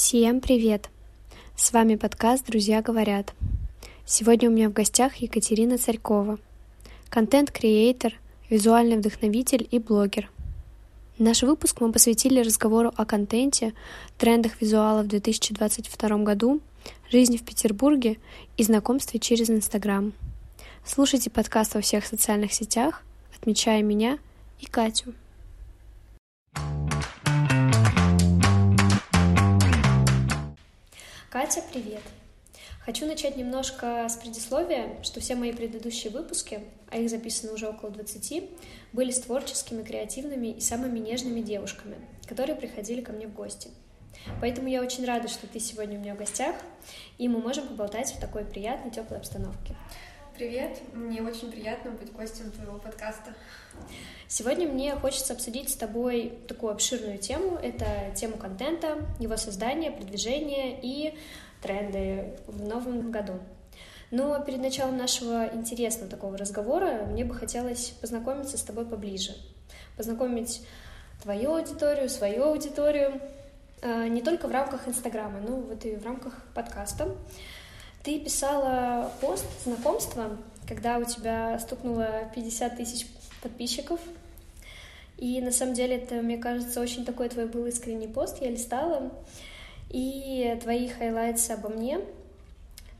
Всем привет! С вами подкаст «Друзья говорят». Сегодня у меня в гостях Екатерина Царькова, контент-креатор, визуальный вдохновитель и блогер. Наш выпуск мы посвятили разговору о контенте, трендах визуала в 2022 году, жизни в Петербурге и знакомстве через Инстаграм. Слушайте подкаст во всех социальных сетях, отмечая меня и Катю. Катя, привет! Хочу начать немножко с предисловия, что все мои предыдущие выпуски, а их записано уже около 20, были с творческими, креативными и самыми нежными девушками, которые приходили ко мне в гости. Поэтому я очень рада, что ты сегодня у меня в гостях, и мы можем поболтать в такой приятной, теплой обстановке. Привет, мне очень приятно быть гостем твоего подкаста. Сегодня мне хочется обсудить с тобой такую обширную тему. Это тему контента, его создания, продвижения и тренды в новом году. Но перед началом нашего интересного такого разговора мне бы хотелось познакомиться с тобой поближе. Познакомить твою аудиторию, свою аудиторию, а, не только в рамках Инстаграма, но вот и в рамках подкаста. Ты писала пост знакомства, когда у тебя стукнуло 50 тысяч подписчиков. И на самом деле это, мне кажется, очень такой твой был искренний пост. Я листала, и твои хайлайтсы обо мне.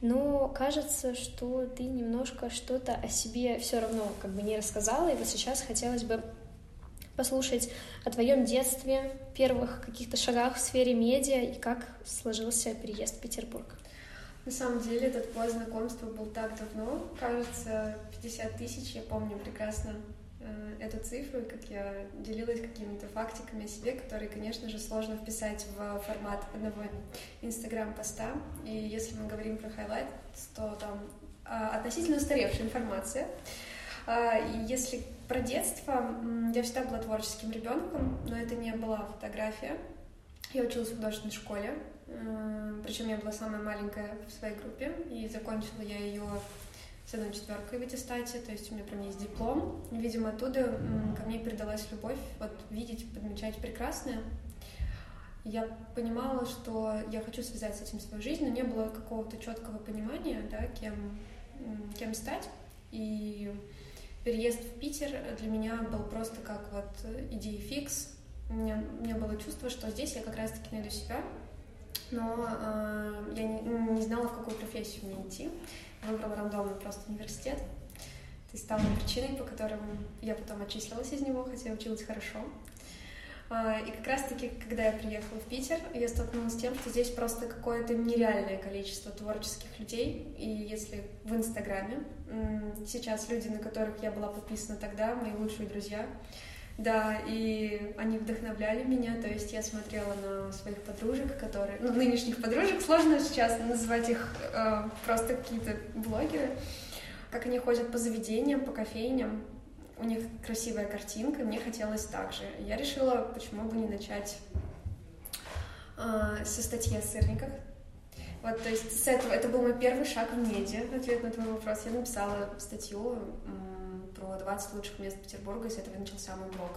Но кажется, что ты немножко что-то о себе все равно как бы не рассказала. И вот сейчас хотелось бы послушать о твоем детстве, первых каких-то шагах в сфере медиа и как сложился переезд в Петербург. На самом деле этот пост знакомства был так давно, кажется, 50 тысяч, я помню прекрасно эту цифру, как я делилась какими-то фактиками о себе, которые, конечно же, сложно вписать в формат одного инстаграм-поста. И если мы говорим про хайлайт, то там э, относительно устаревшая информация. Э, и если про детство, я всегда была творческим ребенком, но это не была фотография. Я училась в художественной школе, причем я была самая маленькая в своей группе, и закончила я ее с одной четверкой в аттестате, то есть у меня прям есть диплом. Видимо, оттуда ко мне передалась любовь вот видеть, подмечать прекрасное. Я понимала, что я хочу связать с этим свою жизнь, но не было какого-то четкого понимания, да, кем, кем стать. И переезд в Питер для меня был просто как вот идея фикс. У меня, у меня было чувство, что здесь я как раз-таки найду себя, но э, я не, не знала, в какую профессию мне идти. Выбрала рандомно просто университет. Это стало причиной, по которым я потом отчислилась из него, хотя училась хорошо. Э, и как раз-таки, когда я приехала в Питер, я столкнулась с тем, что здесь просто какое-то нереальное количество творческих людей. И если в Инстаграме сейчас люди, на которых я была подписана тогда, мои лучшие друзья, да, и они вдохновляли меня, то есть я смотрела на своих подружек, которые, ну, нынешних подружек, сложно сейчас назвать их э, просто какие-то блогеры, как они ходят по заведениям, по кофейням, у них красивая картинка, мне хотелось так же. Я решила, почему бы не начать э, со статьи о сырниках. Вот, то есть с этого, это был мой первый шаг в медиа, ответ на твой вопрос. Я написала статью, про 20 лучших мест Петербурга, и с этого начался мой блог.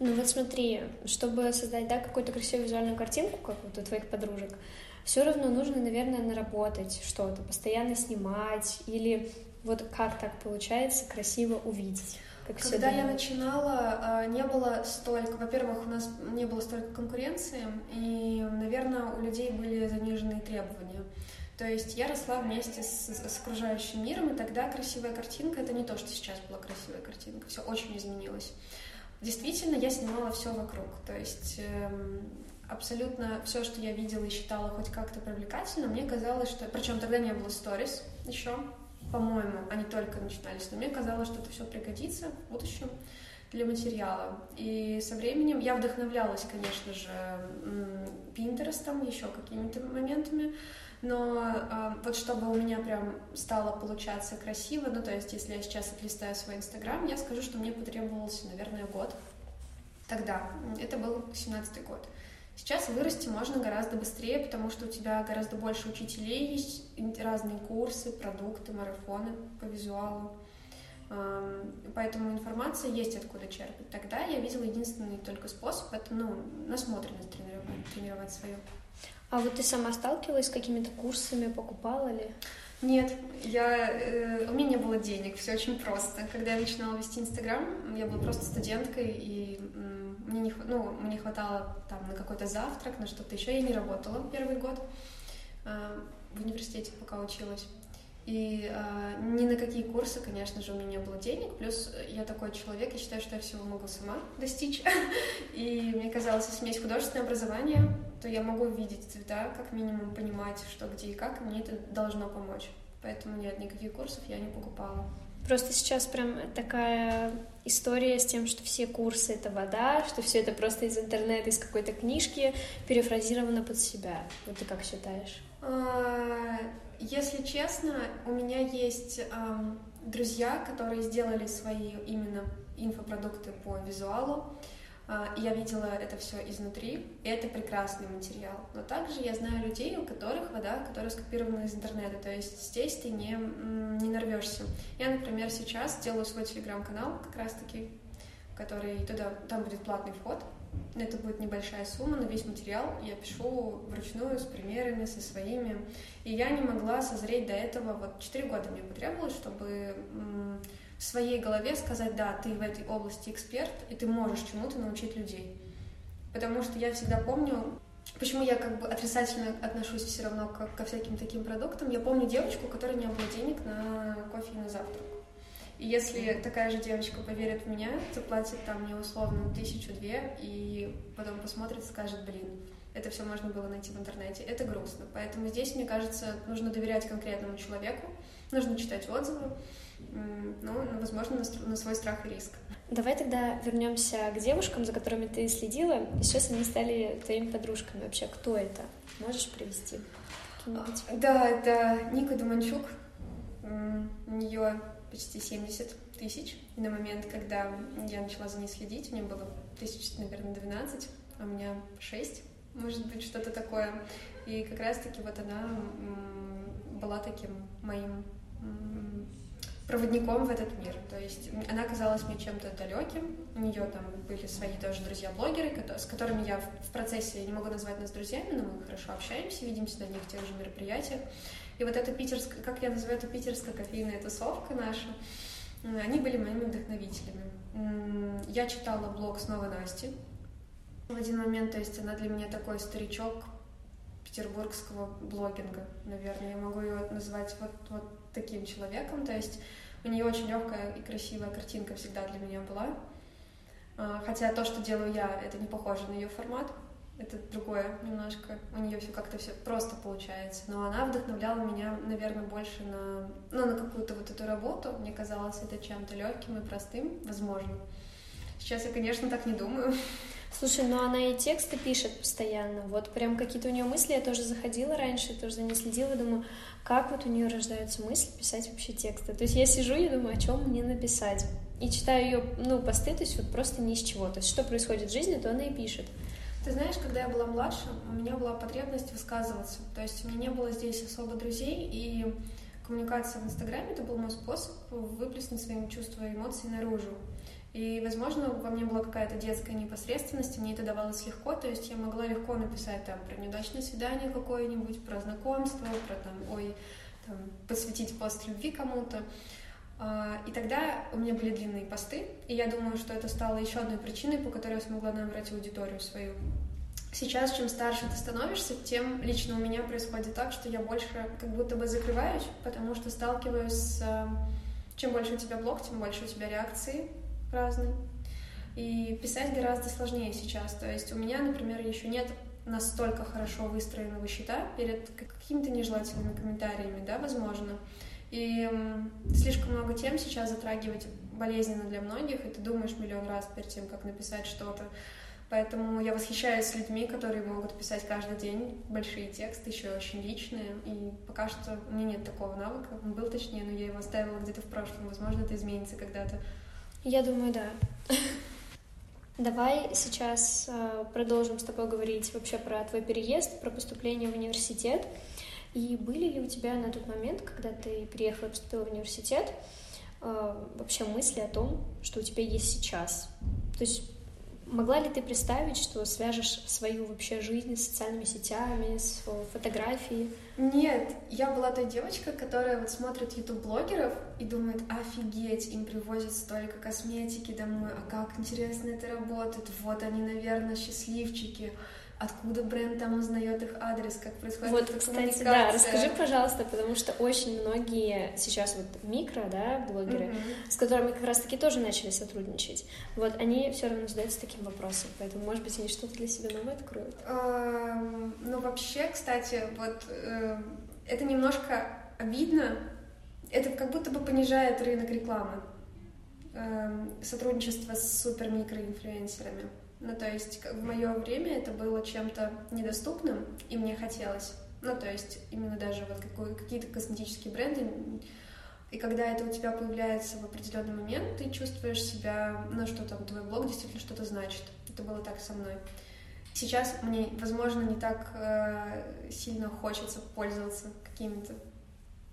Ну вот смотри, чтобы создать да, какую-то красивую визуальную картинку, как вот у твоих подружек, все равно нужно, наверное, наработать что-то, постоянно снимать, или вот как так получается красиво увидеть. Как Когда я начинала, а, не было столько, во-первых, у нас не было столько конкуренции, и, наверное, у людей были заниженные требования. То есть я росла вместе с, с окружающим миром, и тогда красивая картинка — это не то, что сейчас была красивая картинка. Все очень изменилось. Действительно, я снимала все вокруг. То есть эм, абсолютно все, что я видела и считала хоть как-то привлекательным, мне казалось, что... Причем тогда не было сторис еще, по-моему, они только начинались, но мне казалось, что это все пригодится в будущем для материала. И со временем я вдохновлялась, конечно же, Пинтерестом, еще какими-то моментами, но э, вот чтобы у меня прям стало получаться красиво, ну то есть если я сейчас отлистаю свой инстаграм, я скажу, что мне потребовался, наверное, год. Тогда, это был 17 год. Сейчас вырасти можно гораздо быстрее, потому что у тебя гораздо больше учителей есть, разные курсы, продукты, марафоны по визуалу. Поэтому информация есть откуда черпать. Тогда я видела единственный только способ — это ну, насмотренность тренировать, тренировать свою. А вот ты сама сталкивалась с какими-то курсами, покупала ли? Нет, я, э, у меня не было денег, все очень просто. Когда я начинала вести Инстаграм, я была просто студенткой, и мне не, ну, мне хватало там на какой-то завтрак, на что-то еще. Я не работала первый год э, в университете, пока училась. И э, ни на какие курсы, конечно же, у меня не было денег. Плюс я такой человек, я считаю, что я всего могу сама достичь. И мне казалось, если у меня есть художественное образование, то я могу видеть цвета, как минимум понимать, что где и как, и мне это должно помочь. Поэтому нет, никаких курсов я не покупала. Просто сейчас прям такая история с тем, что все курсы — это вода, что все это просто из интернета, из какой-то книжки, перефразировано под себя. Вот ты как считаешь? Если честно, у меня есть эм, друзья, которые сделали свои именно инфопродукты по визуалу. Э, я видела это все изнутри, и это прекрасный материал. Но также я знаю людей, у которых вода, которые скопированы из интернета, то есть здесь ты не, не нарвешься. Я, например, сейчас делаю свой телеграм-канал как раз-таки, который туда, там будет платный вход, это будет небольшая сумма, но весь материал я пишу вручную, с примерами, со своими. И я не могла созреть до этого, вот 4 года мне потребовалось, чтобы в своей голове сказать, да, ты в этой области эксперт, и ты можешь чему-то научить людей. Потому что я всегда помню, почему я как бы отрицательно отношусь все равно ко, всяким таким продуктам. Я помню девочку, которой не было денег на кофе и на завтрак. И если такая же девочка поверит в меня, заплатит там мне условно тысячу-две, и потом посмотрит и скажет, блин, это все можно было найти в интернете. Это грустно. Поэтому здесь, мне кажется, нужно доверять конкретному человеку, нужно читать отзывы, ну, возможно, на свой страх и риск. Давай тогда вернемся к девушкам, за которыми ты следила. И сейчас они стали твоими подружками. Вообще, кто это? Можешь привести? Да, это Ника Думанчук. У нее почти 70 тысяч. И на момент, когда я начала за ней следить, у нее было тысяч, наверное, 12, а у меня 6, может быть, что-то такое. И как раз-таки вот она была таким моим проводником в этот мир. То есть она казалась мне чем-то далеким. У нее там были свои тоже друзья-блогеры, с которыми я в процессе я не могу назвать нас друзьями, но мы хорошо общаемся, видимся на них тех же мероприятиях. И вот эта питерская, как я называю это питерская кофейная тусовка наша, они были моими вдохновителями. Я читала блог снова Насти в один момент, то есть она для меня такой старичок петербургского блогинга, наверное. Я могу ее назвать вот, вот таким человеком. То есть у нее очень легкая и красивая картинка всегда для меня была. А, хотя то, что делаю я, это не похоже на ее формат это другое немножко. У нее все как-то все просто получается. Но она вдохновляла меня, наверное, больше на, ну, на какую-то вот эту работу. Мне казалось это чем-то легким и простым, возможно. Сейчас я, конечно, так не думаю. Слушай, ну она и тексты пишет постоянно. Вот прям какие-то у нее мысли. Я тоже заходила раньше, тоже за ней следила, думаю, как вот у нее рождаются мысли писать вообще тексты. То есть я сижу и думаю, о чем мне написать. И читаю ее, ну, посты, то есть вот просто ни с чего. То есть что происходит в жизни, то она и пишет. Ты знаешь, когда я была младше, у меня была потребность высказываться. То есть у меня не было здесь особо друзей, и коммуникация в Инстаграме — это был мой способ выплеснуть свои чувства и эмоции наружу. И, возможно, во мне была какая-то детская непосредственность, и мне это давалось легко, то есть я могла легко написать там про неудачное свидание какое-нибудь, про знакомство, про там, ой, там, посвятить пост любви кому-то. А, и тогда у меня были длинные посты, и я думаю, что это стало еще одной причиной, по которой я смогла набрать аудиторию свою. Сейчас, чем старше ты становишься, тем лично у меня происходит так, что я больше как будто бы закрываюсь, потому что сталкиваюсь с... Э, чем больше у тебя блог, тем больше у тебя реакции разные. И писать гораздо сложнее сейчас. То есть у меня, например, еще нет настолько хорошо выстроенного счета перед какими-то нежелательными комментариями, да, возможно. И слишком много тем сейчас затрагивать болезненно для многих, и ты думаешь миллион раз перед тем, как написать что-то. Поэтому я восхищаюсь людьми, которые могут писать каждый день большие тексты, еще очень личные. И пока что у меня нет такого навыка. Он был точнее, но я его оставила где-то в прошлом. Возможно, это изменится когда-то. Я думаю, да. Давай сейчас э, продолжим с тобой говорить вообще про твой переезд, про поступление в университет. И были ли у тебя на тот момент, когда ты поступила в университет, э, вообще мысли о том, что у тебя есть сейчас? То есть могла ли ты представить, что свяжешь свою вообще жизнь с социальными сетями, с фотографией? Нет, я была той девочкой, которая вот смотрит YouTube-блогеров и думает, офигеть, им привозят столько косметики домой, а как интересно это работает, вот они, наверное, счастливчики откуда бренд там узнает их адрес, как происходит Вот, кстати, да, расскажи, пожалуйста, потому что очень многие сейчас вот микро, да, блогеры, mm-hmm. с которыми как раз-таки тоже начали сотрудничать, вот, они все равно задаются таким вопросом, поэтому, может быть, они что-то для себя новое откроют. Ну, вообще, кстати, вот э, это немножко обидно, это как будто бы понижает рынок рекламы, эм, сотрудничество с супер-микроинфлюенсерами. Ну, то есть в мое время это было чем-то недоступным, и мне хотелось. Ну, то есть именно даже вот какие-то косметические бренды. И когда это у тебя появляется в определенный момент, ты чувствуешь себя, ну, что там твой блог действительно что-то значит. Это было так со мной. Сейчас мне, возможно, не так э, сильно хочется пользоваться какими-то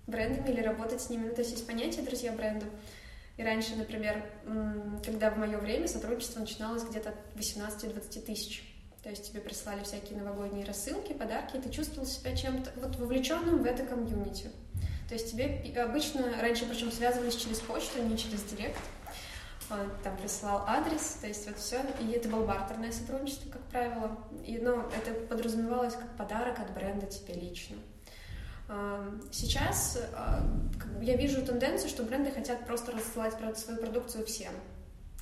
брендами или работать с ними. Ну, то есть есть понятие друзья бренда. И раньше, например, когда в мое время сотрудничество начиналось где-то от 18-20 тысяч. То есть тебе прислали всякие новогодние рассылки, подарки, и ты чувствовал себя чем-то вот вовлеченным в это комьюнити. То есть тебе обычно, раньше причем связывались через почту, а не через директ. Он там присылал адрес, то есть вот все. И это было бартерное сотрудничество, как правило. И, ну, это подразумевалось как подарок от бренда тебе лично. Сейчас а, я вижу тенденцию, что бренды хотят просто рассылать свою продукцию всем.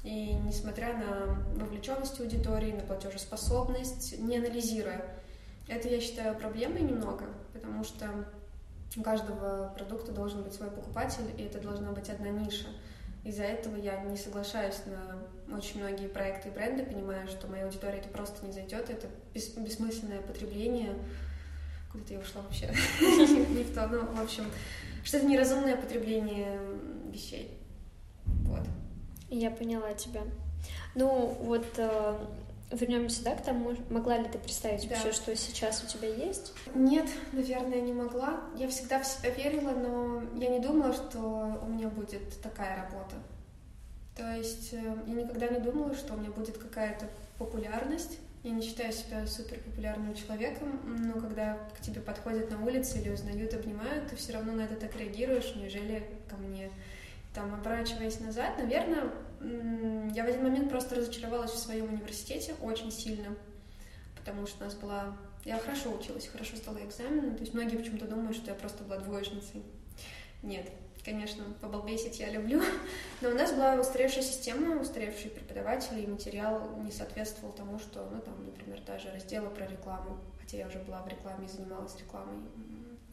И несмотря на вовлеченность аудитории, на платежеспособность, не анализируя. Это, я считаю, проблемой немного, потому что у каждого продукта должен быть свой покупатель, и это должна быть одна ниша. Из-за этого я не соглашаюсь на очень многие проекты и бренды, понимая, что моя аудитория это просто не зайдет, это бессмысленное потребление, Куда-то я ушла вообще. Не в то. Ну, в общем, что-то неразумное потребление вещей. Вот. Я поняла тебя. Ну, вот э, вернемся, да, к тому, могла ли ты представить да. вообще, что сейчас у тебя есть? Нет, наверное, не могла. Я всегда в себя верила, но я не думала, что у меня будет такая работа. То есть э, я никогда не думала, что у меня будет какая-то популярность я не считаю себя супер популярным человеком, но когда к тебе подходят на улице или узнают, обнимают, ты все равно на это так реагируешь, нежели ко мне. Там, оборачиваясь назад, наверное, я в один момент просто разочаровалась в своем университете очень сильно, потому что у нас была... Я хорошо училась, хорошо стала экзамены, то есть многие почему-то думают, что я просто была двоечницей. Нет, Конечно, побалбесить я люблю, но у нас была устаревшая система, устаревшие преподаватели, и материал не соответствовал тому, что, ну, там, например, даже разделы про рекламу, хотя я уже была в рекламе и занималась рекламой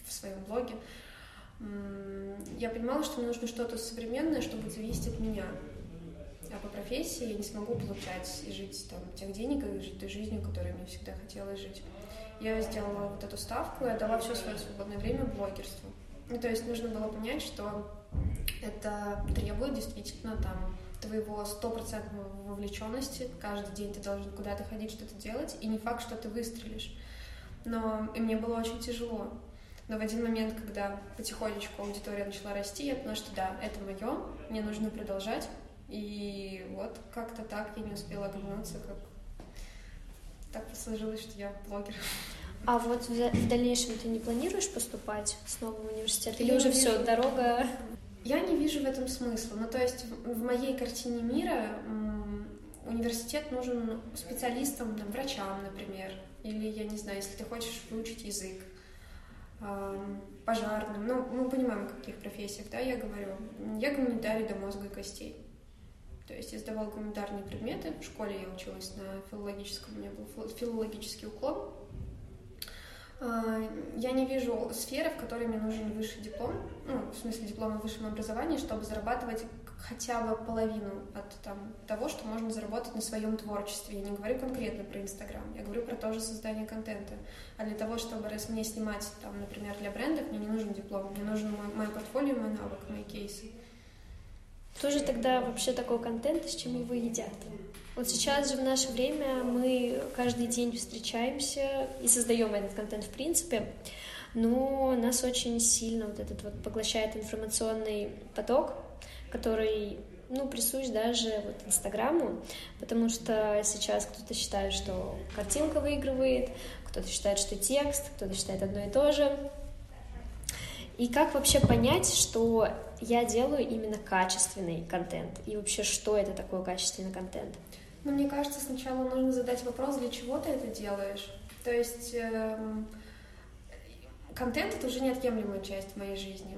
в своем блоге, я понимала, что мне нужно что-то современное, чтобы зависеть от меня. А по профессии я не смогу получать и жить там тех денег, и жить той жизнью, которой мне всегда хотелось жить. Я сделала вот эту ставку и отдала все свое свободное время блогерству. Ну, то есть нужно было понять, что это требует действительно там твоего стопроцентного вовлеченности. Каждый день ты должен куда-то ходить, что-то делать, и не факт, что ты выстрелишь. Но и мне было очень тяжело. Но в один момент, когда потихонечку аудитория начала расти, я поняла, что да, это мое, мне нужно продолжать. И вот как-то так я не успела оглянуться, как так сложилось, что я блогер. А вот в дальнейшем ты не планируешь поступать снова в университет? Или я уже все, дорога... Я не вижу в этом смысла. Ну, то есть в моей картине мира университет нужен специалистам, там, врачам, например. Или, я не знаю, если ты хочешь выучить язык, пожарным. Ну, мы понимаем, о каких профессиях, да, я говорю. Я гуманитарий до мозга и костей. То есть я сдавала гуманитарные предметы. В школе я училась на филологическом, у меня был филологический уклон. А, я не вижу сферы, в которой мне нужен высший диплом, ну, в смысле диплом о высшем образовании, чтобы зарабатывать хотя бы половину от там, того, что можно заработать на своем творчестве. Я не говорю конкретно про Инстаграм, я говорю про то же создание контента. А для того, чтобы раз мне снимать, там, например, для брендов, мне не нужен диплом, мне нужен мой, мой портфолио, мой навык, мои кейсы. Кто же тогда вообще такой контент, с чем его едят? Вот сейчас же в наше время мы каждый день встречаемся и создаем этот контент в принципе, но нас очень сильно вот этот вот поглощает информационный поток, который ну, присущ даже вот Инстаграму, потому что сейчас кто-то считает, что картинка выигрывает, кто-то считает, что текст, кто-то считает одно и то же. И как вообще понять, что я делаю именно качественный контент? И вообще, что это такое качественный контент? Ну, мне кажется, сначала нужно задать вопрос, для чего ты это делаешь. То есть эм, контент — это уже неотъемлемая часть моей жизни.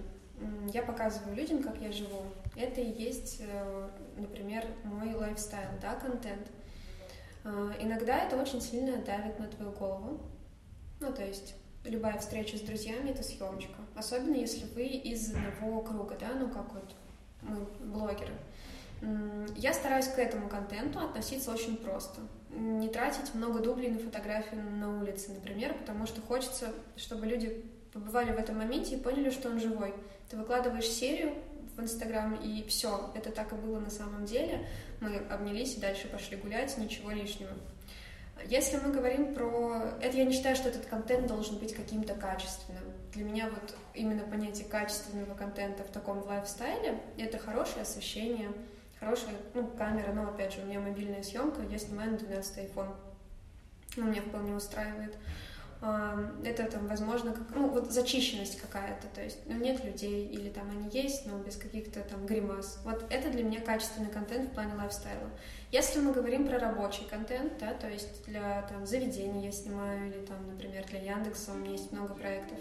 Я показываю людям, как я живу. Это и есть, э, например, мой лайфстайл, да, контент. Э, иногда это очень сильно давит на твою голову. Ну, то есть любая встреча с друзьями — это съемочка. Особенно если вы из одного круга, да, ну, как вот мы, блогеры. Я стараюсь к этому контенту относиться очень просто. Не тратить много дублей на фотографию на улице, например, потому что хочется, чтобы люди побывали в этом моменте и поняли, что он живой. Ты выкладываешь серию в Инстаграм, и все, это так и было на самом деле. Мы обнялись и дальше пошли гулять, ничего лишнего. Если мы говорим про... Это я не считаю, что этот контент должен быть каким-то качественным. Для меня вот именно понятие качественного контента в таком лайфстайле — это хорошее освещение, хорошая ну, камера, но опять же, у меня мобильная съемка, я снимаю на 12 iPhone. Ну, меня вполне устраивает. Это там, возможно, как, ну, вот зачищенность какая-то, то есть, ну, нет людей, или там они есть, но без каких-то там гримас. Вот это для меня качественный контент в плане лайфстайла. Если мы говорим про рабочий контент, да, то есть для там заведений я снимаю, или там, например, для Яндекса у меня есть много проектов,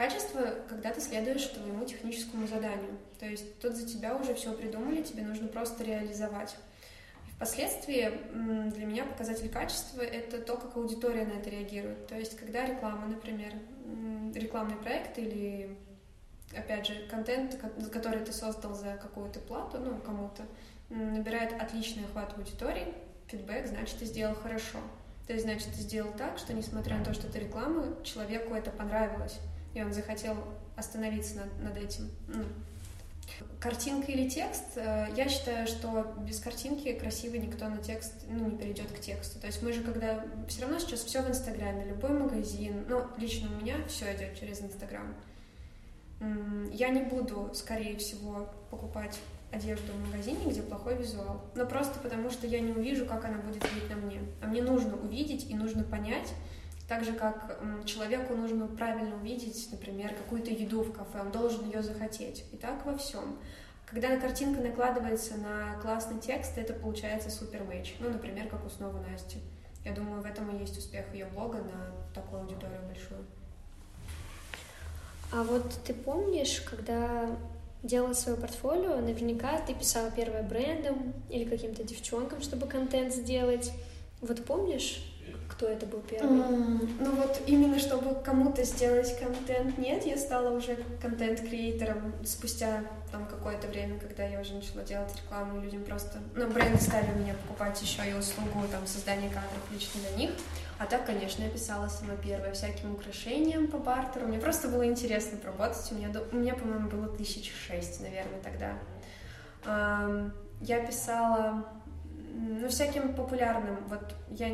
Качество, когда ты следуешь твоему техническому заданию. То есть тут за тебя уже все придумали, тебе нужно просто реализовать. Впоследствии для меня показатель качества — это то, как аудитория на это реагирует. То есть когда реклама, например, рекламный проект или, опять же, контент, который ты создал за какую-то плату, ну, кому-то, набирает отличный охват аудитории, фидбэк, значит, ты сделал хорошо. То есть, значит, ты сделал так, что, несмотря на то, что ты реклама, человеку это понравилось и он захотел остановиться над, над этим. Ну, картинка или текст, э, я считаю, что без картинки красиво никто на текст ну, не перейдет к тексту. То есть мы же, когда все равно сейчас все в Инстаграме, любой магазин, ну, лично у меня все идет через Инстаграм. Я не буду, скорее всего, покупать одежду в магазине, где плохой визуал. Но просто потому, что я не увижу, как она будет видеть на мне. А мне нужно увидеть и нужно понять, так же, как человеку нужно правильно увидеть, например, какую-то еду в кафе, он должен ее захотеть. И так во всем. Когда картинка накладывается на классный текст, это получается супер мэч. Ну, например, как у снова Насти. Я думаю, в этом и есть успех ее блога на такую аудиторию большую. А вот ты помнишь, когда делала свое портфолио, наверняка ты писала первое брендом или каким-то девчонкам, чтобы контент сделать. Вот помнишь, кто это был первый? Mm, ну вот именно чтобы кому-то сделать контент, нет, я стала уже контент-креатором спустя там какое-то время, когда я уже начала делать рекламу, людям просто, ну, бренды стали у меня покупать еще и услугу там создания кадров лично на них. А так, конечно, я писала сама первая всяким украшениям по бартеру. Мне просто было интересно поработать. У меня, у меня по-моему, было тысяч шесть, наверное, тогда. Я писала ну, всяким популярным. Вот я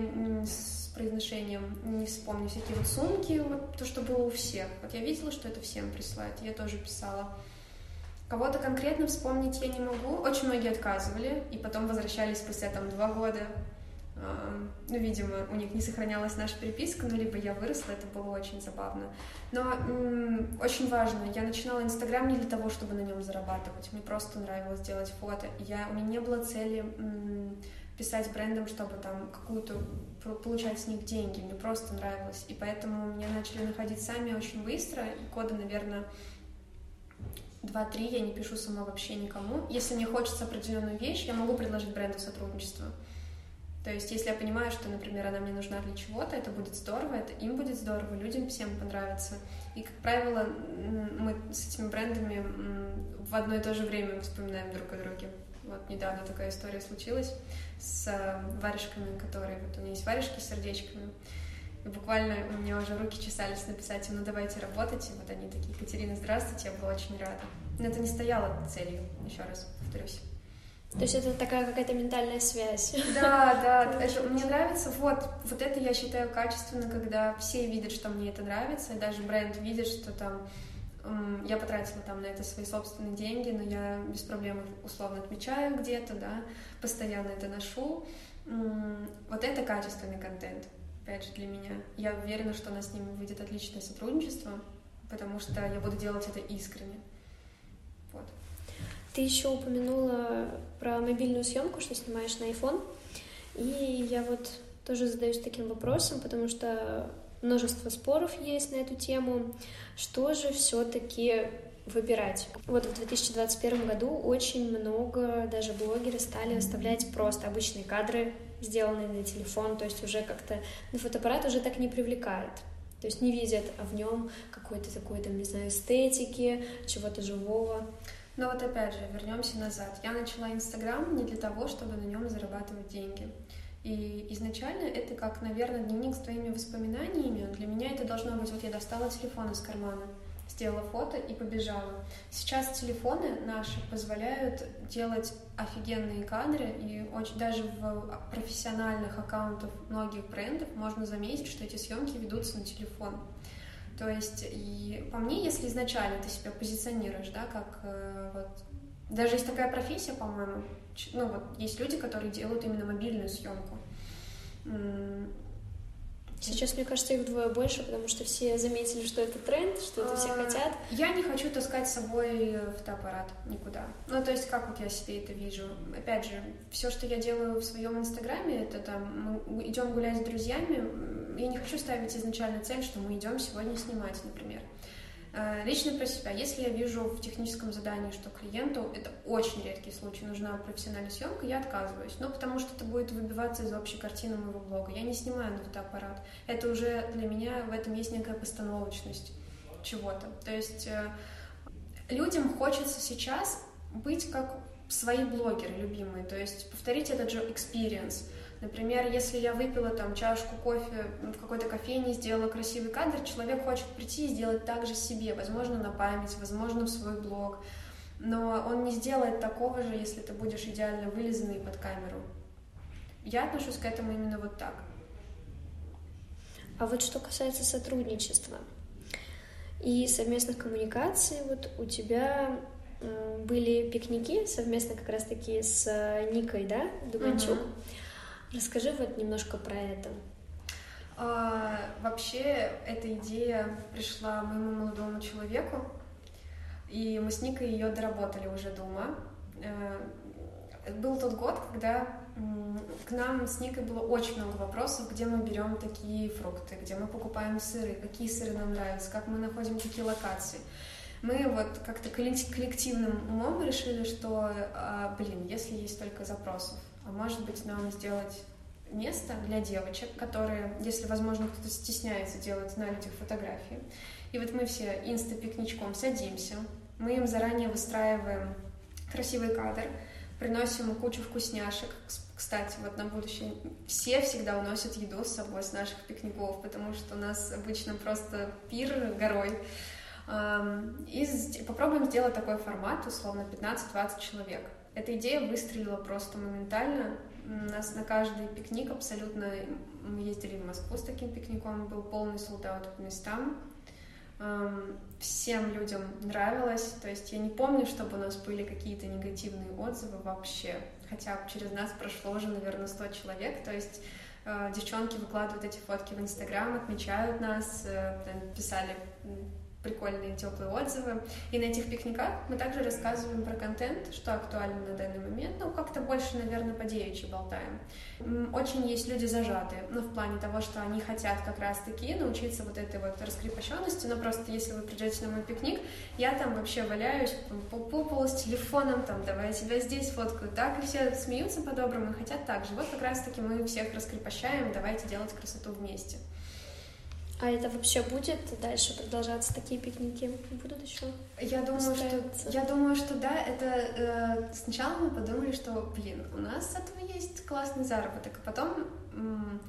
произношением не вспомню всякие вот сумки, вот то, что было у всех. Вот я видела, что это всем присылают, я тоже писала. Кого-то конкретно вспомнить я не могу. Очень многие отказывали, и потом возвращались спустя там два года. Ну, видимо, у них не сохранялась наша переписка, ну, либо я выросла, это было очень забавно. Но м- очень важно, я начинала Инстаграм не для того, чтобы на нем зарабатывать, мне просто нравилось делать фото. Я, у меня не было цели м- писать брендом, чтобы там какую-то получать с них деньги, мне просто нравилось. И поэтому меня начали находить сами очень быстро, и коды, наверное, 2-3 я не пишу сама вообще никому. Если мне хочется определенную вещь, я могу предложить бренду сотрудничество. То есть, если я понимаю, что, например, она мне нужна для чего-то, это будет здорово, это им будет здорово, людям всем понравится. И, как правило, мы с этими брендами в одно и то же время вспоминаем друг о друге. Вот недавно такая история случилась с э, варежками, которые... Вот у меня есть варежки с сердечками. И буквально у меня уже руки чесались написать им, ну давайте работать. И вот они такие, Екатерина, здравствуйте, я была очень рада. Но это не стояло целью, еще раз повторюсь. То есть это такая какая-то ментальная связь. Да, да, это, мне нравится, вот, вот это я считаю качественно, когда все видят, что мне это нравится, и даже бренд видит, что там я потратила там на это свои собственные деньги, но я без проблем условно отмечаю где-то, да, постоянно это ношу. Вот это качественный контент, опять же, для меня. Я уверена, что у нас с ними выйдет отличное сотрудничество, потому что я буду делать это искренне. Вот. Ты еще упомянула про мобильную съемку, что снимаешь на iPhone. И я вот тоже задаюсь таким вопросом, потому что множество споров есть на эту тему. Что же все-таки выбирать? Вот в 2021 году очень много даже блогеры стали оставлять просто обычные кадры, сделанные на телефон, то есть уже как-то на фотоаппарат уже так не привлекает. То есть не видят в нем какой-то такой, там, не знаю, эстетики, чего-то живого. Но вот опять же, вернемся назад. Я начала Инстаграм не для того, чтобы на нем зарабатывать деньги. И изначально это как, наверное, дневник с твоими воспоминаниями. Для меня это должно быть, вот я достала телефон из кармана, сделала фото и побежала. Сейчас телефоны наши позволяют делать офигенные кадры, и очень, даже в профессиональных аккаунтах многих брендов можно заметить, что эти съемки ведутся на телефон. То есть, и по мне, если изначально ты себя позиционируешь, да, как э, вот даже есть такая профессия, по-моему, ну вот есть люди, которые делают именно мобильную съемку. Сейчас, мне кажется, их вдвое больше, потому что все заметили, что это тренд, что это все а, хотят. Я не хочу таскать с собой фотоаппарат никуда. Ну, то есть, как вот я себе это вижу. Опять же, все, что я делаю в своем инстаграме, это там мы идем гулять с друзьями. Я не хочу ставить изначально цель, что мы идем сегодня снимать, например. Э, лично про себя. Если я вижу в техническом задании, что клиенту, это очень редкий случай, нужна профессиональная съемка, я отказываюсь. Ну, потому что это будет выбиваться из общей картины моего блога. Я не снимаю на фотоаппарат. Это уже для меня в этом есть некая постановочность чего-то. То есть э, людям хочется сейчас быть как свои блогеры любимые, то есть повторить этот же experience. Например, если я выпила там чашку кофе в какой-то кофейне, сделала красивый кадр, человек хочет прийти и сделать так же себе, возможно, на память, возможно, в свой блог. Но он не сделает такого же, если ты будешь идеально вылизанный под камеру. Я отношусь к этому именно вот так. А вот что касается сотрудничества и совместных коммуникаций, вот у тебя были пикники совместно как раз-таки с Никой, да, Дубанчук. Uh-huh. Расскажи вот немножко про это. А, вообще, эта идея пришла моему молодому человеку, и мы с Никой ее доработали уже дома. Э, был тот год, когда к нам с Никой было очень много вопросов, где мы берем такие фрукты, где мы покупаем сыры, какие сыры нам нравятся, как мы находим такие локации. Мы вот как-то коллективным умом решили, что, а, блин, если есть только запросов, может быть нам сделать место для девочек, которые, если, возможно, кто-то стесняется делать на людях фотографии. И вот мы все инста-пикничком садимся, мы им заранее выстраиваем красивый кадр, приносим кучу вкусняшек. Кстати, вот на будущее все всегда уносят еду с собой с наших пикников, потому что у нас обычно просто пир горой. И попробуем сделать такой формат, условно, 15-20 человек. Эта идея выстрелила просто моментально. У нас на каждый пикник абсолютно... Мы ездили в Москву с таким пикником, был полный солдат по местам. Всем людям нравилось. То есть я не помню, чтобы у нас были какие-то негативные отзывы вообще. Хотя через нас прошло уже, наверное, 100 человек. То есть э, девчонки выкладывают эти фотки в Инстаграм, отмечают нас, э, писали прикольные, теплые отзывы. И на этих пикниках мы также рассказываем про контент, что актуально на данный момент. Ну, как-то больше, наверное, по девичьи болтаем. Очень есть люди зажатые, ну, в плане того, что они хотят как раз-таки научиться вот этой вот раскрепощенности, но просто если вы придете на мой пикник, я там вообще валяюсь по, по полу с телефоном, там, давай я тебя здесь фоткаю, так, и все смеются по-доброму и хотят так же. Вот как раз-таки мы всех раскрепощаем, давайте делать красоту вместе. А это вообще будет дальше продолжаться такие пикники? Будут еще? Я думаю, что я думаю, что да. Это э, сначала мы подумали, что блин, у нас с этого есть классный заработок, а потом м-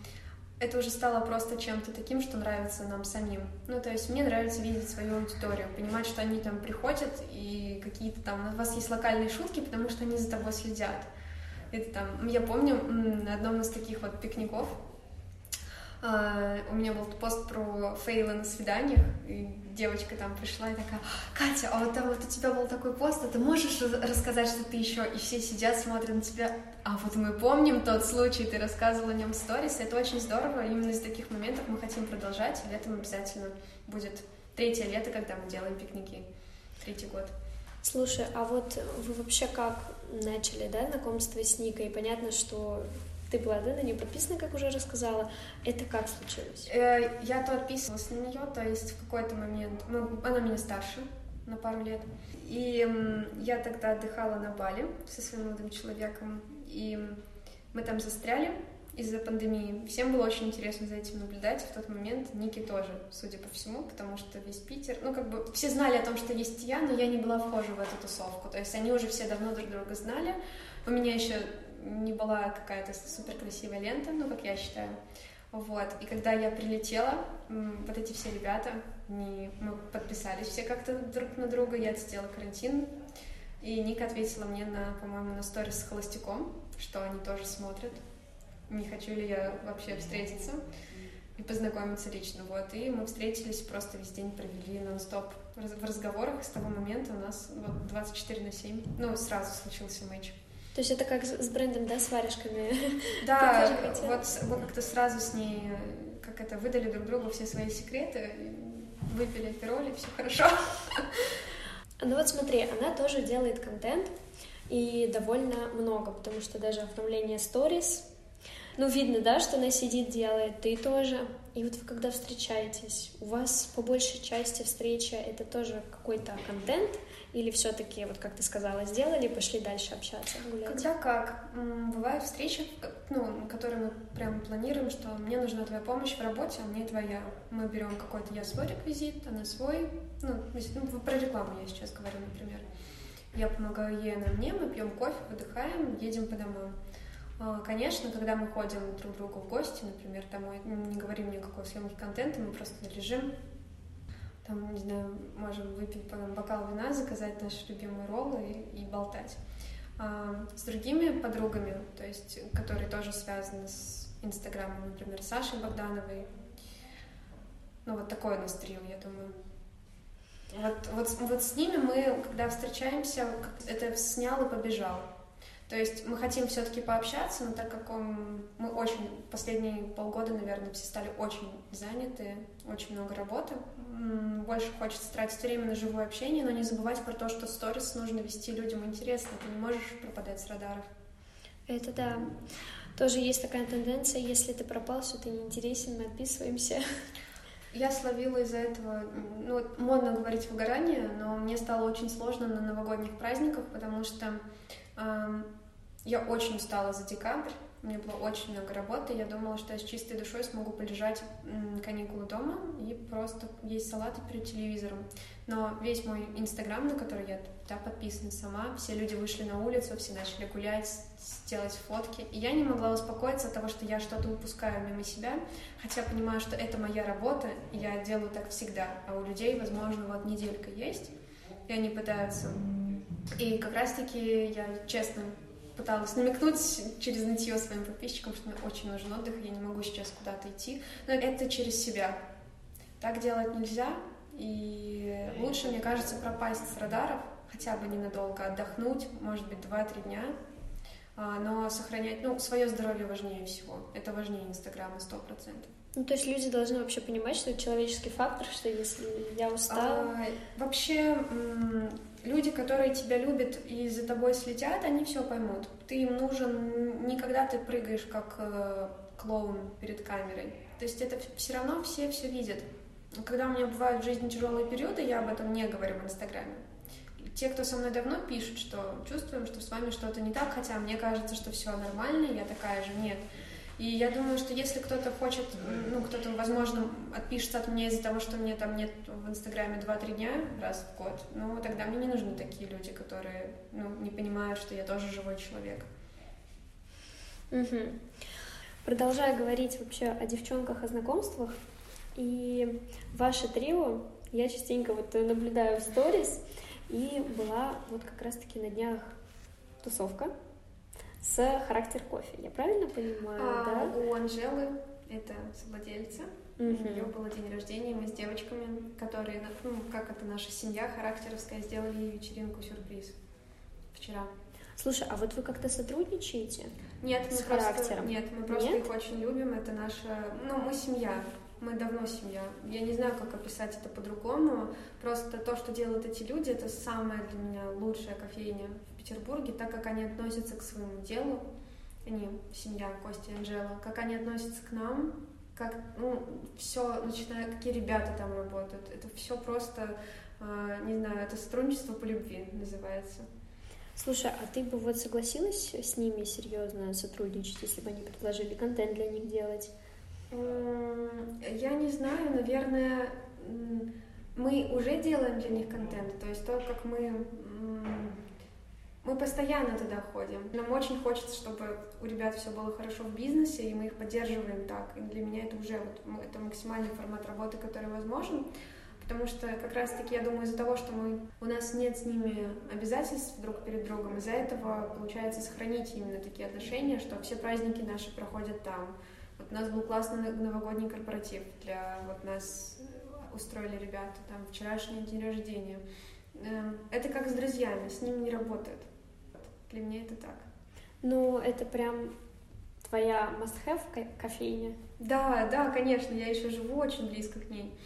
это уже стало просто чем-то таким, что нравится нам самим. Ну, то есть мне нравится видеть свою аудиторию, понимать, что они там приходят и какие-то там у вас есть локальные шутки, потому что они за тобой следят. Это там, я помню на одном из таких вот пикников у меня был пост про фейлы на свиданиях, и девочка там пришла и такая, Катя, а вот там вот у тебя был такой пост, а ты можешь рассказать, что ты еще? И все сидят, смотрят на тебя, а вот мы помним тот случай, ты рассказывала о нем сторис, это очень здорово, именно из таких моментов мы хотим продолжать, и летом обязательно будет третье лето, когда мы делаем пикники, третий год. Слушай, а вот вы вообще как начали, да, знакомство с Никой? Понятно, что ты была, да, на нее подписана, как уже рассказала. Это как случилось? Э, я то отписывалась на нее, то есть в какой-то момент... Ну, она меня старше на пару лет. И я тогда отдыхала на Бали со своим молодым человеком, и мы там застряли, из-за пандемии. Всем было очень интересно за этим наблюдать. В тот момент Ники тоже, судя по всему, потому что весь Питер... Ну, как бы все знали о том, что есть я, но я не была вхожа в эту тусовку. То есть они уже все давно друг друга знали. У меня еще не была какая-то супер красивая лента, ну, как я считаю. Вот. И когда я прилетела, вот эти все ребята, они, мы подписались все как-то друг на друга, я сделала карантин, и Ника ответила мне на, по-моему, на сторис с холостяком, что они тоже смотрят не хочу ли я вообще встретиться и познакомиться лично. Вот. И мы встретились, просто весь день провели нон-стоп в разговорах. С того момента у нас вот 24 на 7. Ну, сразу случился матч. То есть это как с брендом, да, с варежками? Да, вот мы как-то сразу с ней, как это, выдали друг другу все свои секреты, выпили пироли, все хорошо. Ну вот смотри, она тоже делает контент, и довольно много, потому что даже оформление сторис, ну, видно, да, что она сидит, делает, ты тоже. И вот вы когда встречаетесь, у вас по большей части встреча это тоже какой-то контент, или все-таки, вот как ты сказала, сделали, пошли дальше общаться, гулять? Когда как. Бывают встречи, ну, которые мы прям планируем, что мне нужна твоя помощь в работе, а мне твоя. Мы берем какой-то, я свой реквизит, она свой. Ну, ну, про рекламу я сейчас говорю, например. Я помогаю ей, она мне, мы пьем кофе, выдыхаем, едем по домам. А, конечно, когда мы ходим друг к другу в гости, например, домой, не говорим никакой съемки контента, мы просто лежим, там, не знаю, можем выпить потом бокал вина, заказать наши любимые роллы и, и болтать. А, с другими подругами, то есть, которые тоже связаны с Инстаграмом, например, Сашей Богдановой, ну, вот такой у нас трио, я думаю. Вот, вот, вот с ними мы, когда встречаемся, это снял и побежал. То есть мы хотим все-таки пообщаться, но так как он, мы очень последние полгода, наверное, все стали очень заняты, очень много работы, больше хочется тратить время на живое общение, но не забывать про то, что сторис нужно вести людям интересно, ты не можешь пропадать с радаров. Это да. Тоже есть такая тенденция, если ты пропал, что ты неинтересен, мы отписываемся. Я словила из-за этого, ну, модно говорить выгорание, но мне стало очень сложно на новогодних праздниках, потому что я очень устала за декабрь, у меня было очень много работы, я думала, что я с чистой душой смогу полежать каникулы дома и просто есть салаты перед телевизором. Но весь мой инстаграм, на который я да, подписана сама, все люди вышли на улицу, все начали гулять, делать фотки, и я не могла успокоиться от того, что я что-то упускаю мимо себя, хотя понимаю, что это моя работа, и я делаю так всегда, а у людей, возможно, вот неделька есть, и они пытаются и как раз-таки я честно пыталась намекнуть через нытье своим подписчикам, что мне очень нужен отдых, я не могу сейчас куда-то идти. Но это через себя. Так делать нельзя, и лучше, мне кажется, пропасть с радаров, хотя бы ненадолго, отдохнуть, может быть, 2-3 дня, но сохранять, ну, свое здоровье важнее всего. Это важнее Инстаграма, сто процентов. Ну, то есть люди должны вообще понимать, что это человеческий фактор, что если я устала... А, вообще, люди, которые тебя любят и за тобой следят, они все поймут. Ты им нужен не когда ты прыгаешь как э, клоун перед камерой. То есть это все равно все все видят. Когда у меня бывают в жизни тяжелые периоды, я об этом не говорю в Инстаграме. Те, кто со мной давно пишут, что чувствуем, что с вами что-то не так, хотя мне кажется, что все нормально, я такая же, нет. И я думаю, что если кто-то хочет, ну, кто-то, возможно, отпишется от меня из-за того, что мне там нет в Инстаграме 2-3 дня раз в год, ну, тогда мне не нужны такие люди, которые, ну, не понимают, что я тоже живой человек. Угу. Продолжая говорить вообще о девчонках, о знакомствах, и ваше трио, я частенько вот наблюдаю в сторис, и была вот как раз-таки на днях тусовка, с характер кофе. Я правильно понимаю, а, да? У Анжелы это совладельца. Мгм. У нее был день рождения, мы с девочками, которые, ну, как это наша семья характеровская, сделали ей вечеринку-сюрприз вчера. Слушай, а вот вы как-то сотрудничаете? Нет, мы С просто, характером? нет, мы просто Нет? их очень любим. Это наша, ну, мы семья. Мы давно семья. Я не знаю, как описать это по-другому. Просто то, что делают эти люди, это самая для меня лучшая кофейня в Петербурге, так как они относятся к своему делу. Они семья Кости и Анжела. Как они относятся к нам, как, ну, все, начиная, какие ребята там работают. Это все просто, э, не знаю, это сотрудничество по любви называется. Слушай, а ты бы вот согласилась с ними серьезно сотрудничать, если бы они предложили контент для них делать? Я не знаю, наверное, мы уже делаем для них контент, то есть то, как мы... Мы постоянно туда ходим. Нам очень хочется, чтобы у ребят все было хорошо в бизнесе, и мы их поддерживаем так. И для меня это уже вот, это максимальный формат работы, который возможен. Потому что как раз-таки, я думаю, из-за того, что мы, у нас нет с ними обязательств друг перед другом, из-за этого получается сохранить именно такие отношения, что все праздники наши проходят там. Вот у нас был классный но- новогодний корпоратив для вот нас э, устроили ребята, там вчерашний день рождения. Эм, Это как с друзьями, с ними не работает. Для меня это так. Ну, это прям твоя must-have ко- кофейня. Да, да, конечно, я еще живу очень близко к ней.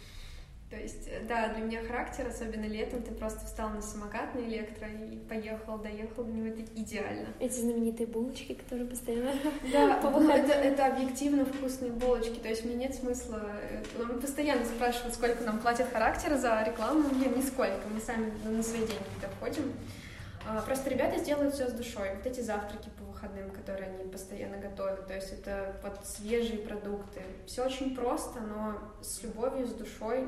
То есть, э, да, для меня характер, особенно летом, ты просто встал на самокат на электро и поехал, доехал, для него это идеально. Эти знаменитые булочки, которые постоянно... Да, ну, это, это объективно вкусные булочки, то есть мне нет смысла... э, Он постоянно спрашивают, сколько нам платят характер за рекламу, мне нисколько, мы сами на свои деньги входим. А, Просто ребята сделают все с душой. Вот эти завтраки по выходным, которые они постоянно готовят, то есть это вот свежие продукты. Все очень просто, но с любовью, с душой.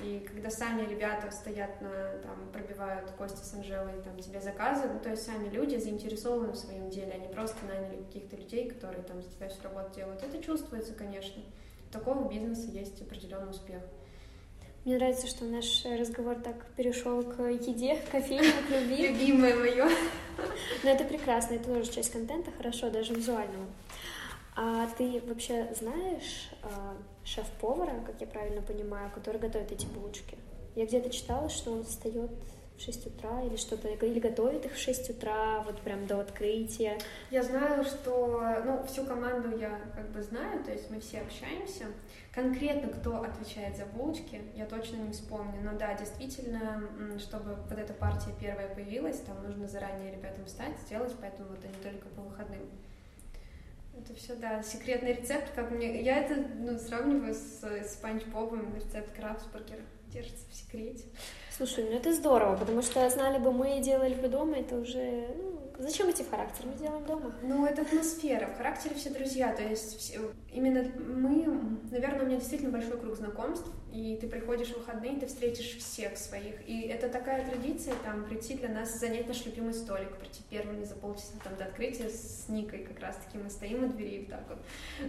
И когда сами ребята стоят на, там, пробивают Кости с Анжелой, там, тебе заказы, ну, то есть сами люди заинтересованы в своем деле, они просто наняли каких-то людей, которые там за тебя всю работу делают. Это чувствуется, конечно. У такого бизнеса есть определенный успех. Мне нравится, что наш разговор так перешел к еде, к кофейне, к любви. Любимое мое. Но это прекрасно, это тоже часть контента, хорошо, даже визуального. А ты вообще знаешь а, шеф-повара, как я правильно понимаю, который готовит эти булочки? Я где-то читала, что он встает в 6 утра или что-то, или готовит их в 6 утра, вот прям до открытия. Я знаю, что, ну, всю команду я как бы знаю, то есть мы все общаемся. Конкретно кто отвечает за булочки, я точно не вспомню. Но да, действительно, чтобы вот эта партия первая появилась, там нужно заранее ребятам встать, сделать, поэтому вот они только по выходным. Это все, да, секретный рецепт, как мне... Я это ну, сравниваю с, с Панч Бобом, рецепт крабсбургера держится в секрете. Слушай, ну это здорово, потому что знали бы мы и делали бы дома, это уже... Ну, зачем идти в характер? Мы делаем дома. Ну, это атмосфера. В характере все друзья. То есть все- именно мы, наверное, у меня действительно большой круг знакомств, и ты приходишь в выходные, ты встретишь всех своих. И это такая традиция, там, прийти для нас, занять наш любимый столик, прийти первыми за полчаса там, до открытия с Никой как раз-таки. Мы стоим у двери так вот,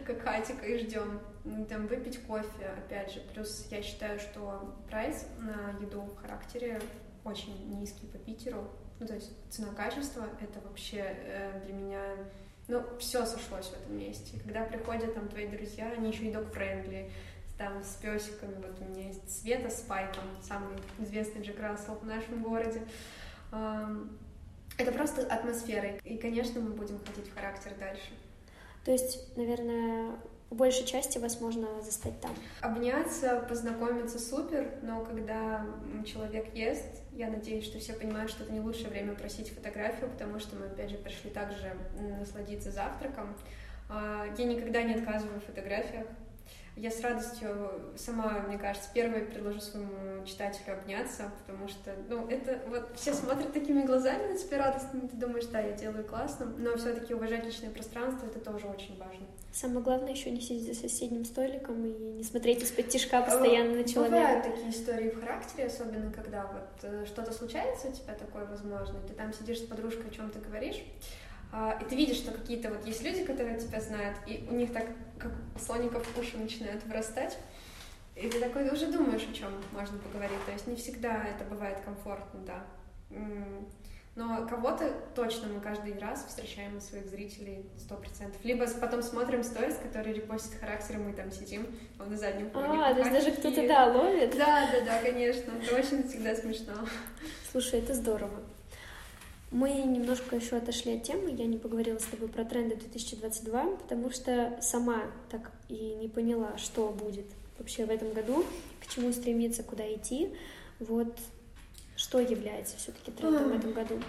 как хатика, и ждем. Там выпить кофе, опять же. Плюс я считаю, что прайс на еду в характере очень низкий по Питеру. Ну, то есть цена-качество — это вообще э, для меня... Ну, все сошлось в этом месте. Когда приходят там твои друзья, они еще и док-френдли, там с песиками. Вот у меня есть Света с Пайком, самый известный Джек Рассел в нашем городе. Это просто атмосфера. И, конечно, мы будем ходить в характер дальше. То есть, наверное, большей части вас можно застать там. Обняться, познакомиться супер, но когда человек ест, я надеюсь, что все понимают, что это не лучшее время просить фотографию, потому что мы, опять же, пришли также насладиться завтраком. А, Я никогда не отказываю в фотографиях. Я с радостью сама, мне кажется, первой предложу своему читателю обняться, потому что, ну, это вот все смотрят такими глазами на тебя радостными, ты думаешь, да, я делаю классно, но все-таки уважать личное пространство, это тоже очень важно. Самое главное еще не сидеть за соседним столиком и не смотреть из-под тишка постоянно на человека. Бывают такие истории в характере, особенно когда вот э, что-то случается у тебя такое возможно, ты там сидишь с подружкой, о чем ты говоришь, и ты видишь, что какие-то вот есть люди, которые тебя знают, и у них так, как у слоников уши начинают вырастать, и ты такой уже думаешь, о чем можно поговорить. То есть не всегда это бывает комфортно, да. Но кого-то точно мы каждый раз встречаем из своих зрителей сто процентов. Либо потом смотрим сторис, которые репостят характер, и мы там сидим, он на заднем фоне. А, то есть даже кто-то, да, ловит? Да, да, да, конечно. Это очень всегда смешно. Слушай, это здорово. Мы немножко еще отошли от темы, я не поговорила с тобой про тренды 2022, потому что сама так и не поняла, что будет вообще в этом году, к чему стремиться, куда идти. Вот что является все-таки трендом в этом году?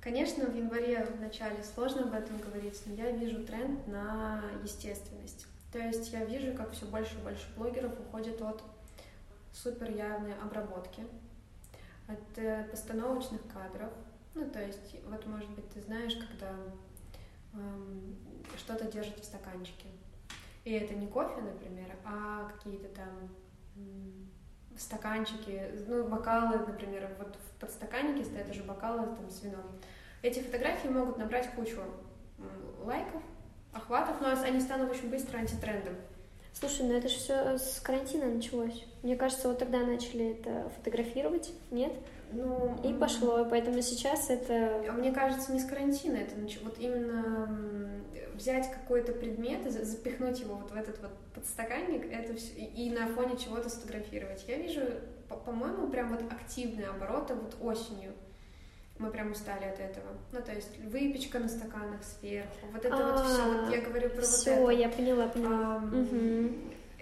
Конечно, в январе в начале сложно об этом говорить, но я вижу тренд на естественность. То есть я вижу, как все больше и больше блогеров уходит от супер явной обработки, от э, постановочных кадров. Ну, то есть, вот, может быть, ты знаешь, когда эм, что-то держит в стаканчике. И это не кофе, например, а какие-то там стаканчики, ну, бокалы, например, вот в подстаканнике стоят уже бокалы там, с вином. Эти фотографии могут набрать кучу лайков, охватов, но они станут очень быстро антитрендом. Слушай, ну это же все с карантина началось. Мне кажется, вот тогда начали это фотографировать, нет? Ну, и пошло, поэтому сейчас это... А мне кажется, не с карантина, это вот именно взять какой-то предмет, запихнуть его вот в этот вот подстаканник, это все, и на фоне чего-то сфотографировать. Я вижу, по-моему, прям вот активные обороты вот осенью. Мы прям устали от этого. Ну, то есть выпечка на стаканах сверху, вот это вот все. Вот я говорю про вот это. я поняла, поняла.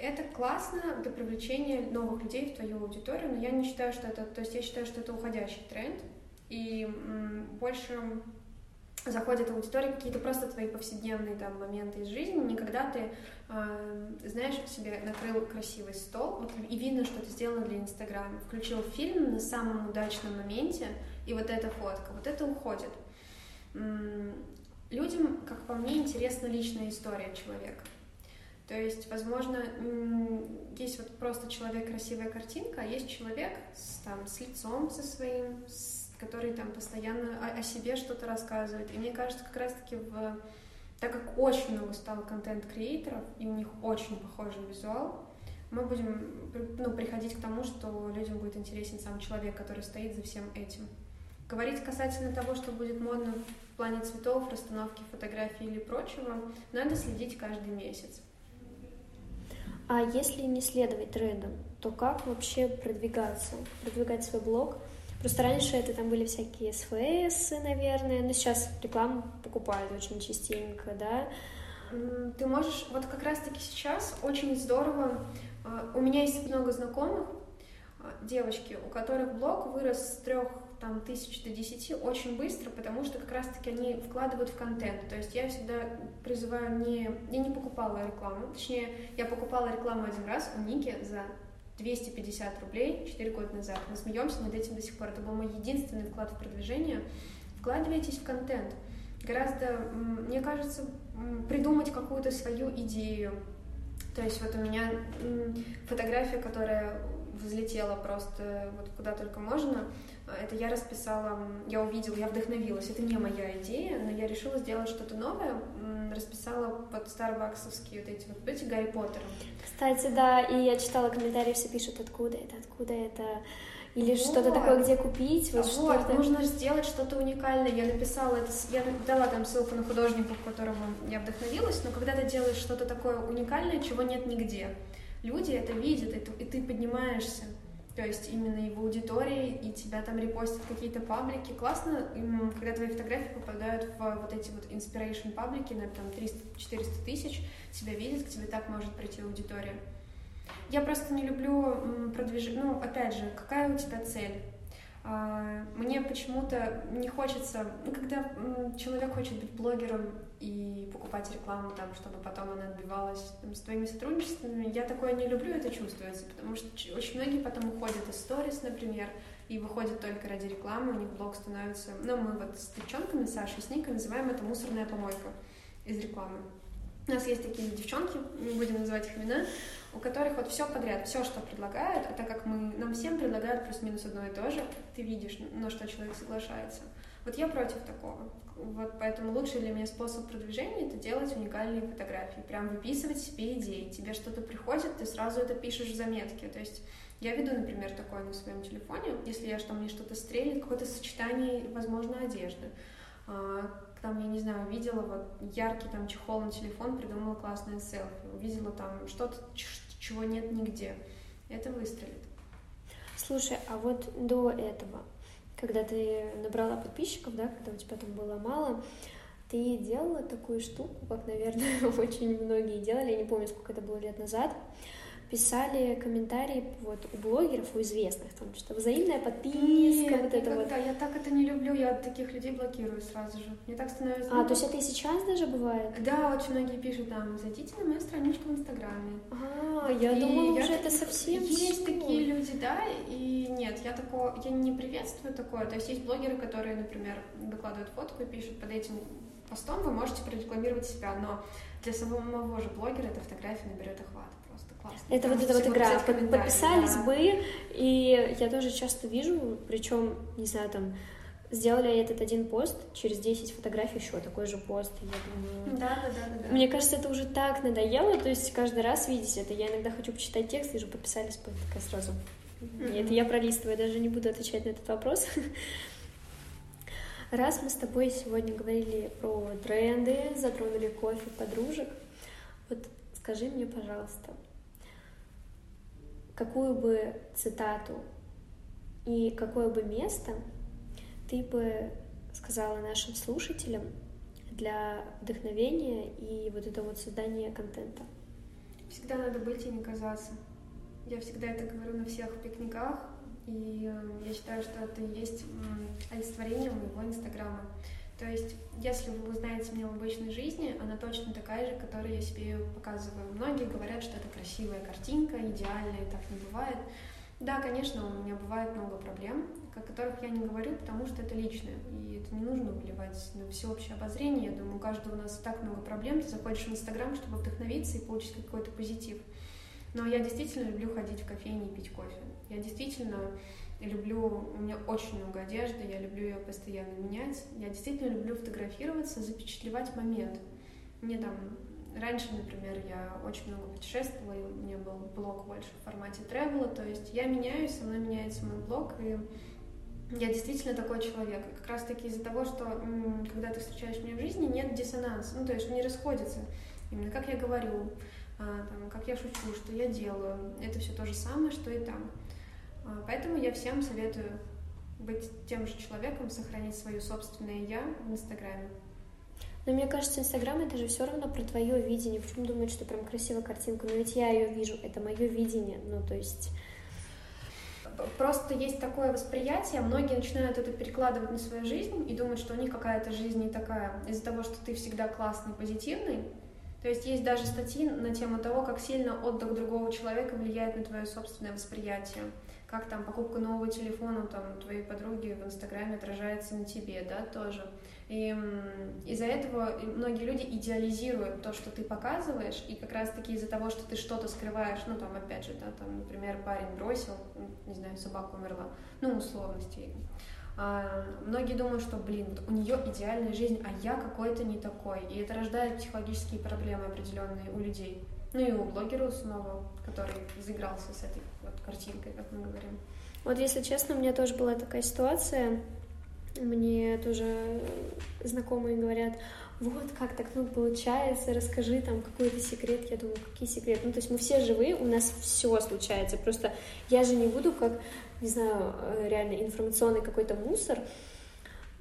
Это классно для привлечения новых людей в твою аудиторию, но я не считаю, что это... То есть я считаю, что это уходящий тренд, и больше заходят аудитории какие-то просто твои повседневные там моменты из жизни, не когда ты, э, знаешь, себе накрыл красивый стол, вот, и видно, что это сделано для Инстаграма, включил фильм на самом удачном моменте, и вот эта фотка, вот это уходит. Людям, как по мне, интересна личная история человека. То есть, возможно, есть вот просто человек, красивая картинка, а есть человек с, там, с лицом со своим, с который там постоянно о, о себе что-то рассказывает. И мне кажется, как раз-таки в... Так как очень много стало контент-креаторов, и у них очень похожий визуал, мы будем ну, приходить к тому, что людям будет интересен сам человек, который стоит за всем этим. Говорить касательно того, что будет модно в плане цветов, расстановки фотографий или прочего, надо следить каждый месяц. А если не следовать трендам, то как вообще продвигаться? Продвигать свой блог – Просто раньше это там были всякие СФС, наверное, но сейчас рекламу покупают очень частенько, да. Ты можешь, вот как раз-таки сейчас очень здорово, а, у меня есть много знакомых, а, девочки, у которых блог вырос с трех там, тысяч до десяти очень быстро, потому что как раз-таки они вкладывают в контент. То есть я всегда призываю не... Я не покупала рекламу, точнее, я покупала рекламу один раз у Ники за 250 рублей 4 года назад. Мы смеемся над этим до сих пор. Это был мой единственный вклад в продвижение. Вкладывайтесь в контент. Гораздо, мне кажется, придумать какую-то свою идею. То есть вот у меня фотография, которая взлетела просто вот куда только можно, это я расписала, я увидела, я вдохновилась. Это не моя идея, но я решила сделать что-то новое. Расписала под старбаксовские вот эти вот эти Гарри Поттеры. Кстати, да, и я читала комментарии, все пишут, откуда это, откуда это. Или вот. что-то такое, где купить. Вот, вот что нужно сделать что-то уникальное. Я написала это, я дала там ссылку на художника, которого я вдохновилась, но когда ты делаешь что-то такое уникальное, чего нет нигде, люди это видят, и ты поднимаешься то есть именно его аудитории, и тебя там репостят какие-то паблики. Классно, когда твои фотографии попадают в вот эти вот inspiration паблики на там 300-400 тысяч, тебя видят, к тебе так может прийти аудитория. Я просто не люблю продвижение, ну, опять же, какая у тебя цель? А, мне почему-то не хочется, ну, когда человек хочет быть блогером и покупать рекламу там, чтобы потом она отбивалась там, с твоими сотрудничествами, я такое не люблю, это чувствуется, потому что очень многие потом уходят из сторис, например, и выходят только ради рекламы, у них блог становится... Ну, мы вот с девчонками, Сашей, с Никой называем это мусорная помойка из рекламы. У нас есть такие девчонки, не будем называть их имена, у которых вот все подряд, все, что предлагают, а так как мы, нам всем предлагают плюс-минус одно и то же, ты видишь, на что человек соглашается. Вот я против такого. Вот поэтому лучший для меня способ продвижения — это делать уникальные фотографии, прям выписывать себе идеи. Тебе что-то приходит, ты сразу это пишешь в заметке. То есть я веду, например, такое на своем телефоне, если я что мне что-то стрелит, какое-то сочетание, возможно, одежды. А, там, я не знаю, увидела вот яркий там чехол на телефон, придумала классное селфи, увидела там что-то, чего нет нигде. Это выстрелит. Слушай, а вот до этого когда ты набрала подписчиков, да, когда у тебя там было мало, ты делала такую штуку, как, наверное, очень многие делали, я не помню, сколько это было лет назад, писали комментарии вот у блогеров, у известных, там что взаимная подписка, Нет, вот это вот. Я так это не люблю, я таких людей блокирую сразу же. Мне так становится. А, то есть это и сейчас даже бывает? Да, очень многие пишут там, зайдите на мою страничку в Инстаграме. А, я и думала, я уже это совсем Есть все. такие люди, да, и нет, я такого, я не приветствую такое. То есть есть блогеры, которые, например, выкладывают фотку и пишут под этим постом, вы можете прорекламировать себя, но для самого же блогера эта фотография наберет охват Это вот эта вот игра. Подписались да. бы, и я тоже часто вижу, причем, не знаю, там, сделали этот один пост, через 10 фотографий еще такой же пост. Я думаю... Да, да, да, да. Мне кажется, это уже так надоело, то есть каждый раз видеть это. Я иногда хочу почитать текст, вижу, подписались бы такая сразу. Mm-hmm. Это я пролистываю, даже не буду отвечать на этот вопрос. Раз мы с тобой сегодня говорили про тренды, затронули кофе, подружек, вот скажи мне, пожалуйста, какую бы цитату и какое бы место ты бы сказала нашим слушателям для вдохновения и вот этого вот создания контента? Всегда надо быть и не казаться. Я всегда это говорю на всех пикниках, и э, я считаю, что это и есть олицетворение моего инстаграма. То есть, если вы узнаете меня в обычной жизни, она точно такая же, которую я себе показываю. Многие говорят, что это красивая картинка, идеальная, так не бывает. Да, конечно, у меня бывает много проблем, о которых я не говорю, потому что это личное, и это не нужно выливать на всеобщее обозрение. Я думаю, у каждого у нас так много проблем, ты заходишь в Инстаграм, чтобы вдохновиться и получить какой-то позитив. Но я действительно люблю ходить в кофейни и пить кофе. Я действительно люблю, у меня очень много одежды, я люблю ее постоянно менять. Я действительно люблю фотографироваться, запечатлевать момент. Мне там раньше, например, я очень много путешествовала, и у меня был блог больше в формате тревела, то есть я меняюсь, со мной меняется мой блог, и я действительно такой человек. Как раз таки из-за того, что когда ты встречаешь меня в жизни, нет диссонанса, ну то есть не расходится. Именно как я говорю, а, там, как я шучу, что я делаю, это все то же самое, что и там. А, поэтому я всем советую быть тем же человеком, сохранить свое собственное я в Инстаграме. Но мне кажется, Инстаграм это же все равно про твое видение. Почему думать, что прям красивая картинка? Но ведь я ее вижу, это мое видение. Ну, то есть просто есть такое восприятие, многие начинают это перекладывать на свою жизнь и думают, что у них какая-то жизнь не такая из-за того, что ты всегда классный, позитивный. То есть есть даже статьи на тему того, как сильно отдых другого человека влияет на твое собственное восприятие как там покупка нового телефона там твоей подруги в Инстаграме отражается на тебе, да, тоже. И из-за этого многие люди идеализируют то, что ты показываешь, и как раз-таки из-за того, что ты что-то скрываешь, ну, там, опять же, да, там, например, парень бросил, не знаю, собака умерла, ну, условности. А, многие думают, что, блин, вот у нее идеальная жизнь, а я какой-то не такой. И это рождает психологические проблемы определенные у людей. Ну и у блогера снова, который заигрался с этой вот картинкой, как мы говорим. Вот если честно, у меня тоже была такая ситуация. Мне тоже знакомые говорят, вот как так ну, получается, расскажи там какой-то секрет. Я думаю, какие секреты? Ну, то есть мы все живые, у нас все случается. Просто я же не буду как, не знаю, э, реально информационный какой-то мусор,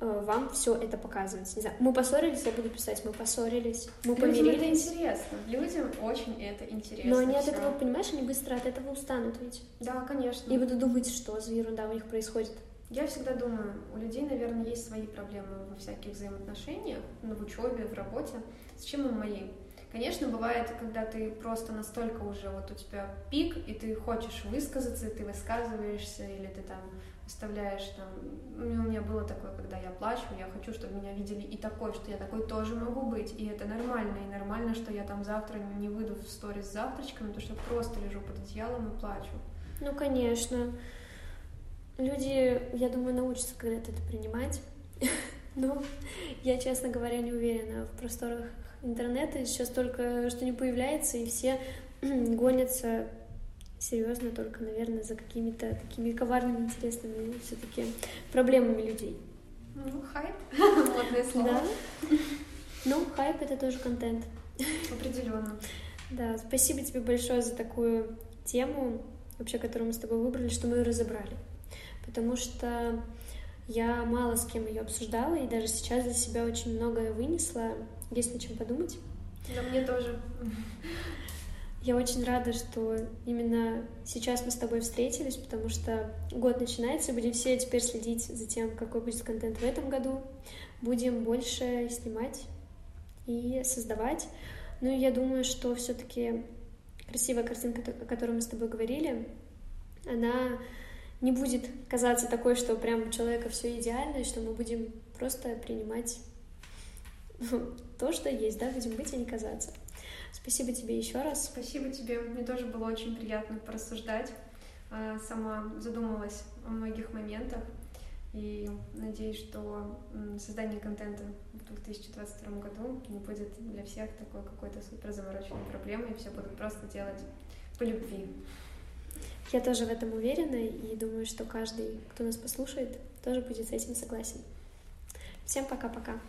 вам все это показывать. Не знаю, мы поссорились, я буду писать, мы поссорились, мы Людям помирились. это интересно, людям очень это интересно. Но они от этого, понимаешь, они быстро от этого устанут ведь. Да, конечно. И будут думать, что за ерунда у них происходит. Я всегда думаю, у людей, наверное, есть свои проблемы во всяких взаимоотношениях, ну, в учебе, в работе. С чем им мои? Конечно, бывает, когда ты просто настолько уже вот у тебя пик, и ты хочешь высказаться, и ты высказываешься, или ты там оставляешь там... У меня было такое, когда я плачу, я хочу, чтобы меня видели и такой, что я такой тоже могу быть, и это нормально, и нормально, что я там завтра не выйду в сторис с завтрачками, потому что просто лежу под одеялом и плачу. Ну, конечно. Люди, я думаю, научатся когда-то это принимать. Ну, я, честно говоря, не уверена в просторах интернета. Сейчас только что не появляется, и все гонятся серьезно только, наверное, за какими-то такими коварными, интересными все-таки проблемами людей. Ну, хайп, модное слово. Да. Ну, хайп — это тоже контент. Определенно. Да, спасибо тебе большое за такую тему, вообще, которую мы с тобой выбрали, что мы ее разобрали. Потому что я мало с кем ее обсуждала, и даже сейчас для себя очень многое вынесла. Есть над чем подумать. Да, мне тоже. Я очень рада, что именно сейчас мы с тобой встретились, потому что год начинается, будем все теперь следить за тем, какой будет контент в этом году. Будем больше снимать и создавать. Ну и я думаю, что все-таки красивая картинка, о которой мы с тобой говорили, она не будет казаться такой, что прям у человека все идеально, и что мы будем просто принимать то, что есть, да, будем быть, а не казаться. Спасибо тебе еще раз. Спасибо тебе. Мне тоже было очень приятно порассуждать. А, сама задумалась о многих моментах. И надеюсь, что создание контента в 2022 году не будет для всех такой какой-то супер замороченной проблемой, и все будут просто делать по любви. Я тоже в этом уверена и думаю, что каждый, кто нас послушает, тоже будет с этим согласен. Всем пока-пока.